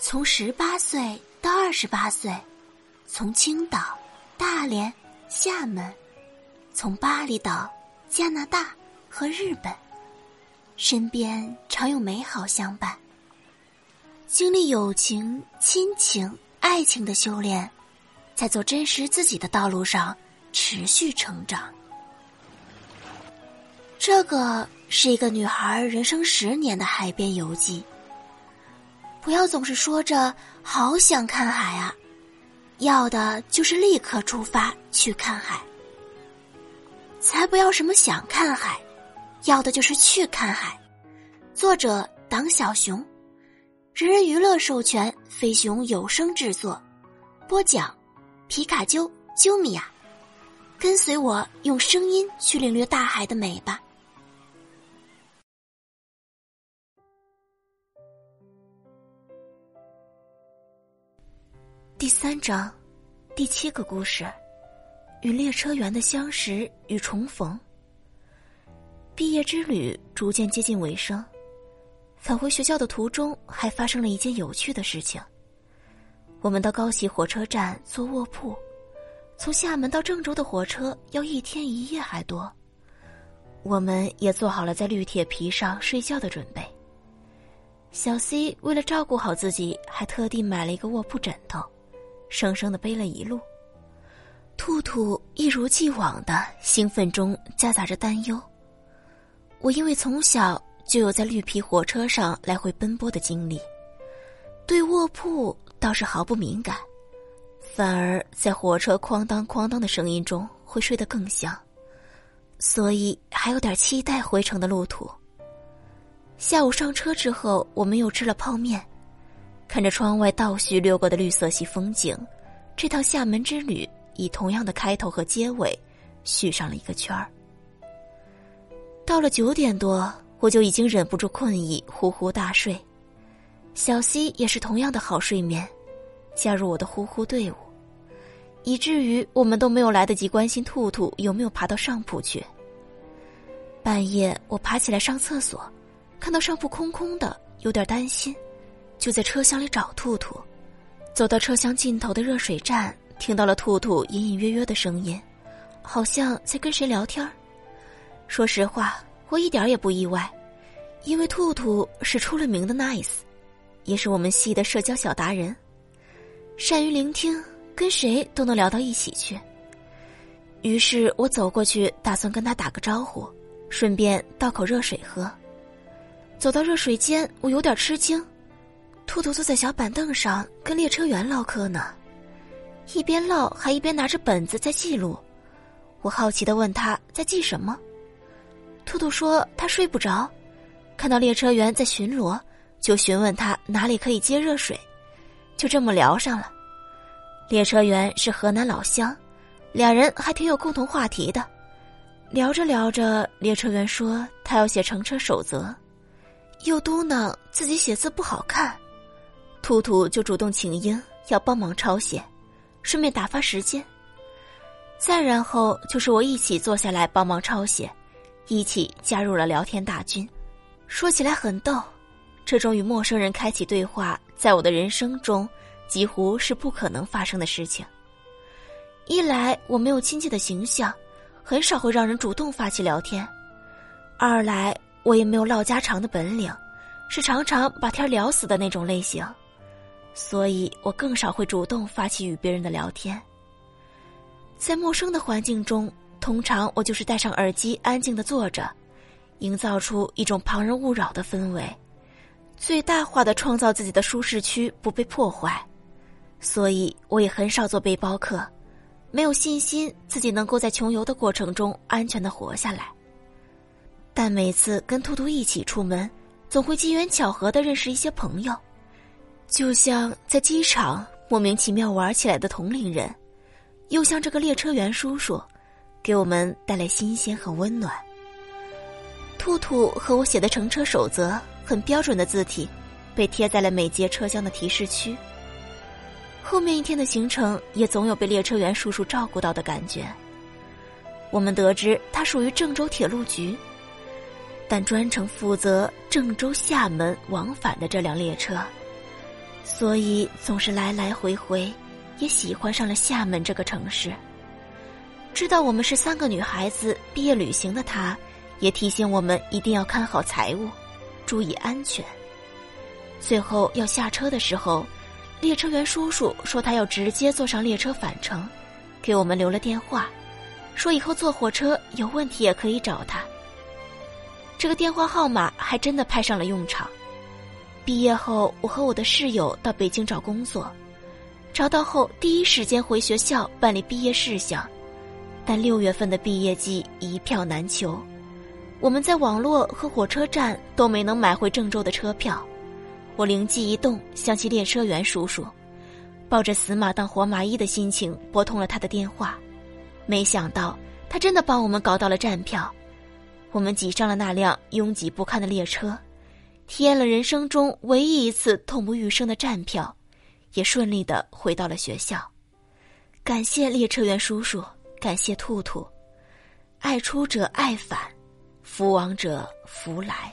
从十八岁到二十八岁，从青岛、大连、厦门，从巴厘岛、加拿大和日本，身边常有美好相伴。经历友情、亲情、爱情的修炼，在做真实自己的道路上持续成长。这个是一个女孩人生十年的海边游记。不要总是说着好想看海啊，要的就是立刻出发去看海。才不要什么想看海，要的就是去看海。作者党小熊，人人娱乐授权，飞熊有声制作，播讲皮卡丘啾米娅，跟随我用声音去领略大海的美吧。第三章，第七个故事，与列车员的相识与重逢。毕业之旅逐渐接近尾声，返回学校的途中，还发生了一件有趣的事情。我们到高崎火车站坐卧铺，从厦门到郑州的火车要一天一夜还多。我们也做好了在绿铁皮上睡觉的准备。小 C 为了照顾好自己，还特地买了一个卧铺枕头。生生的背了一路，兔兔一如既往的兴奋中夹杂着担忧。我因为从小就有在绿皮火车上来回奔波的经历，对卧铺倒是毫不敏感，反而在火车哐当哐当的声音中会睡得更香，所以还有点期待回程的路途。下午上车之后，我们又吃了泡面。看着窗外倒叙掠过的绿色系风景，这趟厦门之旅以同样的开头和结尾，续上了一个圈儿。到了九点多，我就已经忍不住困意，呼呼大睡。小溪也是同样的好睡眠，加入我的呼呼队伍，以至于我们都没有来得及关心兔兔有没有爬到上铺去。半夜我爬起来上厕所，看到上铺空空的，有点担心。就在车厢里找兔兔，走到车厢尽头的热水站，听到了兔兔隐隐约约的声音，好像在跟谁聊天说实话，我一点也不意外，因为兔兔是出了名的 nice，也是我们系的社交小达人，善于聆听，跟谁都能聊到一起去。于是我走过去，打算跟他打个招呼，顺便倒口热水喝。走到热水间，我有点吃惊。兔兔坐在小板凳上跟列车员唠嗑呢，一边唠还一边拿着本子在记录。我好奇的问他在记什么，兔兔说他睡不着，看到列车员在巡逻，就询问他哪里可以接热水，就这么聊上了。列车员是河南老乡，两人还挺有共同话题的。聊着聊着，列车员说他要写乘车守则，又嘟囔自己写字不好看。兔兔就主动请缨，要帮忙抄写，顺便打发时间。再然后就是我一起坐下来帮忙抄写，一起加入了聊天大军。说起来很逗，这种与陌生人开启对话，在我的人生中几乎是不可能发生的事情。一来我没有亲切的形象，很少会让人主动发起聊天；二来我也没有唠家常的本领，是常常把天聊死的那种类型。所以我更少会主动发起与别人的聊天。在陌生的环境中，通常我就是戴上耳机，安静的坐着，营造出一种旁人勿扰的氛围，最大化的创造自己的舒适区不被破坏。所以我也很少做背包客，没有信心自己能够在穷游的过程中安全的活下来。但每次跟兔兔一起出门，总会机缘巧合的认识一些朋友。就像在机场莫名其妙玩起来的同龄人，又像这个列车员叔叔，给我们带来新鲜和温暖。兔兔和我写的乘车守则，很标准的字体，被贴在了每节车厢的提示区。后面一天的行程也总有被列车员叔叔照顾到的感觉。我们得知他属于郑州铁路局，但专程负责郑州厦门往返的这辆列车。所以总是来来回回，也喜欢上了厦门这个城市。知道我们是三个女孩子毕业旅行的他，也提醒我们一定要看好财物，注意安全。最后要下车的时候，列车员叔叔说他要直接坐上列车返程，给我们留了电话，说以后坐火车有问题也可以找他。这个电话号码还真的派上了用场。毕业后，我和我的室友到北京找工作，找到后第一时间回学校办理毕业事项，但六月份的毕业季一票难求，我们在网络和火车站都没能买回郑州的车票。我灵机一动，想起列车员叔叔，抱着死马当活马医的心情拨通了他的电话，没想到他真的帮我们搞到了站票，我们挤上了那辆拥挤不堪的列车，体验了人生中唯一一次痛不欲生的站票，也顺利的回到了学校。感谢列车员叔叔，感谢兔兔，爱出者爱返，福往者福来。